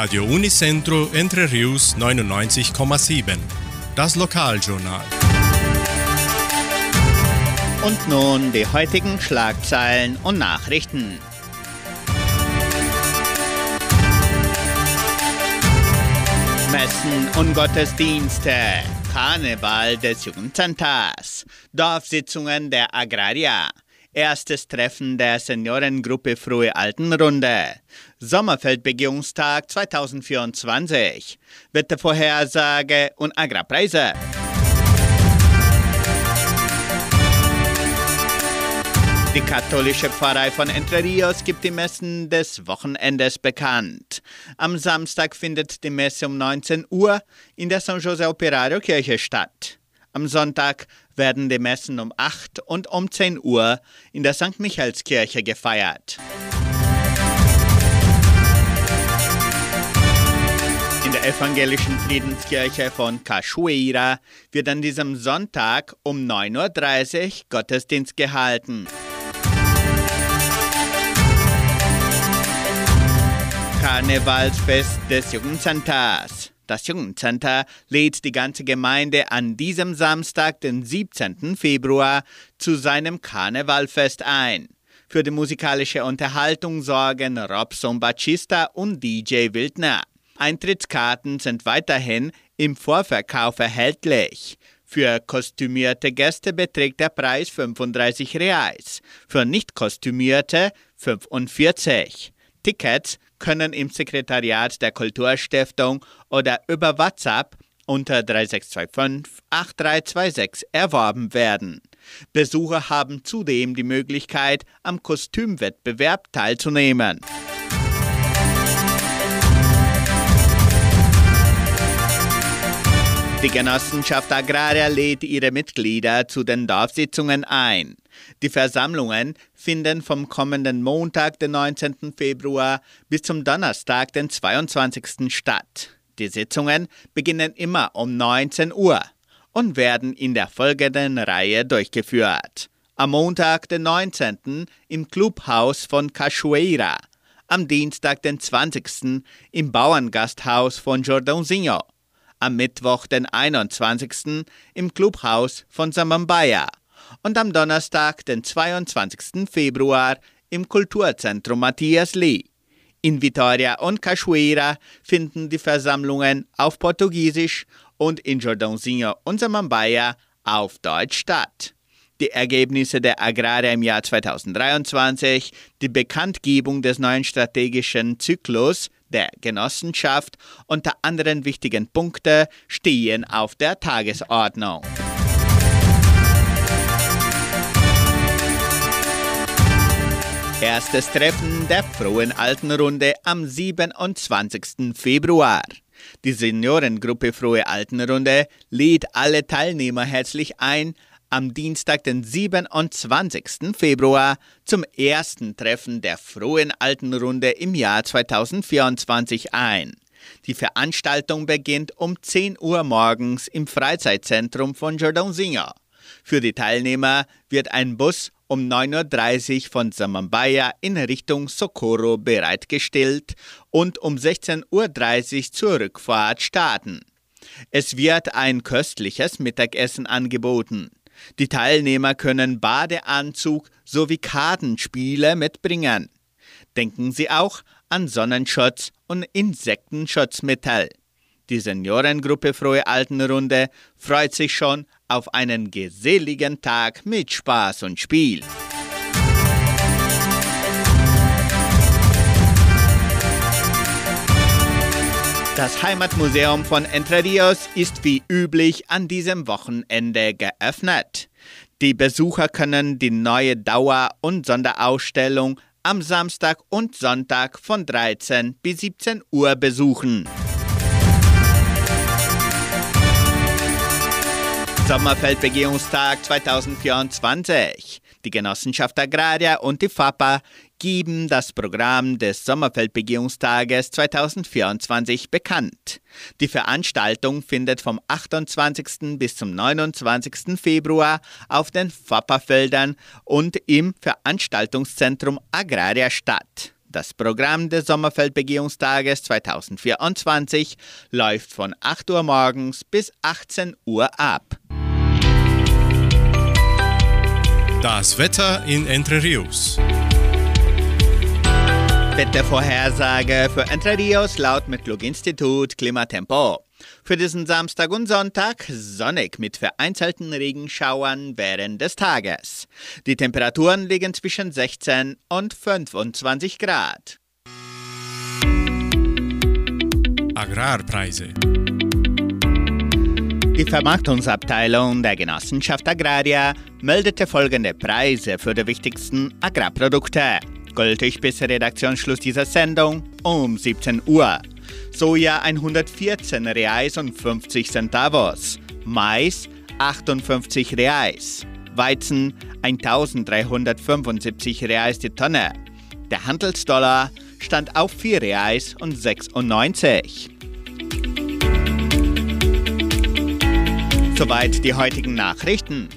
Radio Unicentro Entre Rius 99,7. Das Lokaljournal. Und nun die heutigen Schlagzeilen und Nachrichten. Messen und Gottesdienste, Karneval des Jugendzentrals, Dorfsitzungen der Agraria, erstes Treffen der Seniorengruppe Frühe Altenrunde, Sommerfeldbegehungstag 2024, Wettervorhersage und Agrarpreise. Die katholische Pfarrei von Entre Rios gibt die Messen des Wochenendes bekannt. Am Samstag findet die Messe um 19 Uhr in der San Jose Operario Kirche statt. Am Sonntag werden die Messen um 8 und um 10 Uhr in der St. Michaelskirche gefeiert. In der evangelischen Friedenskirche von Cachoeira wird an diesem Sonntag um 9.30 Uhr Gottesdienst gehalten. Karnevalsfest des Jugendcenters. Das Jugendcenter lädt die ganze Gemeinde an diesem Samstag, den 17. Februar, zu seinem Karnevalfest ein. Für die musikalische Unterhaltung sorgen Robson Bacista und DJ Wildner. Eintrittskarten sind weiterhin im Vorverkauf erhältlich. Für kostümierte Gäste beträgt der Preis 35 Reais, für nicht kostümierte 45. Tickets können im Sekretariat der Kulturstiftung oder über WhatsApp unter 3625 8326 erworben werden. Besucher haben zudem die Möglichkeit, am Kostümwettbewerb teilzunehmen. Die Genossenschaft Agraria lädt ihre Mitglieder zu den Dorfsitzungen ein. Die Versammlungen finden vom kommenden Montag, den 19. Februar, bis zum Donnerstag, den 22. statt. Die Sitzungen beginnen immer um 19 Uhr und werden in der folgenden Reihe durchgeführt. Am Montag, den 19. im Clubhaus von Cachoeira. Am Dienstag, den 20. im Bauerngasthaus von Jordãozinho am Mittwoch, den 21. im Clubhaus von Samambaya und am Donnerstag, den 22. Februar, im Kulturzentrum Matthias Lee. In Vitoria und Cachoeira finden die Versammlungen auf Portugiesisch und in Jordãozinho und Samambaya auf Deutsch statt. Die Ergebnisse der Agraria im Jahr 2023, die Bekanntgebung des neuen strategischen Zyklus der Genossenschaft unter anderen wichtigen Punkte stehen auf der Tagesordnung. Erstes Treffen der Frohen Altenrunde am 27. Februar. Die Seniorengruppe Frohe Altenrunde lädt alle Teilnehmer herzlich ein, am Dienstag, den 27. Februar, zum ersten Treffen der Frohen Altenrunde im Jahr 2024 ein. Die Veranstaltung beginnt um 10 Uhr morgens im Freizeitzentrum von Jordãozinho. Für die Teilnehmer wird ein Bus um 9.30 Uhr von Samambaya in Richtung Socorro bereitgestellt und um 16.30 Uhr zur Rückfahrt starten. Es wird ein köstliches Mittagessen angeboten. Die Teilnehmer können Badeanzug sowie Kartenspiele mitbringen. Denken Sie auch an Sonnenschutz und Insektenschutzmittel. Die Seniorengruppe Frohe Altenrunde freut sich schon auf einen geselligen Tag mit Spaß und Spiel. Das Heimatmuseum von Entre Rios ist wie üblich an diesem Wochenende geöffnet. Die Besucher können die neue Dauer- und Sonderausstellung am Samstag und Sonntag von 13 bis 17 Uhr besuchen. Sommerfeldbegehungstag 2024. Die Genossenschaft Agraria und die FAPA geben das Programm des Sommerfeldbegehungstages 2024 bekannt. Die Veranstaltung findet vom 28. bis zum 29. Februar auf den FAPA-Feldern und im Veranstaltungszentrum Agraria statt. Das Programm des Sommerfeldbegehungstages 2024 läuft von 8 Uhr morgens bis 18 Uhr ab. Das Wetter in Entre Rios. Wettervorhersage für Entre Rios laut Metlog-Institut Klimatempo. Für diesen Samstag und Sonntag sonnig mit vereinzelten Regenschauern während des Tages. Die Temperaturen liegen zwischen 16 und 25 Grad. Agrarpreise. Die Vermarktungsabteilung der Genossenschaft Agraria meldete folgende Preise für die wichtigsten Agrarprodukte. Gültig bis Redaktionsschluss dieser Sendung um 17 Uhr. Soja 114 Reais und 50 Centavos. Mais 58 Reais. Weizen 1375 Reais die Tonne. Der Handelsdollar stand auf 4 Reais und 96. Soweit die heutigen Nachrichten.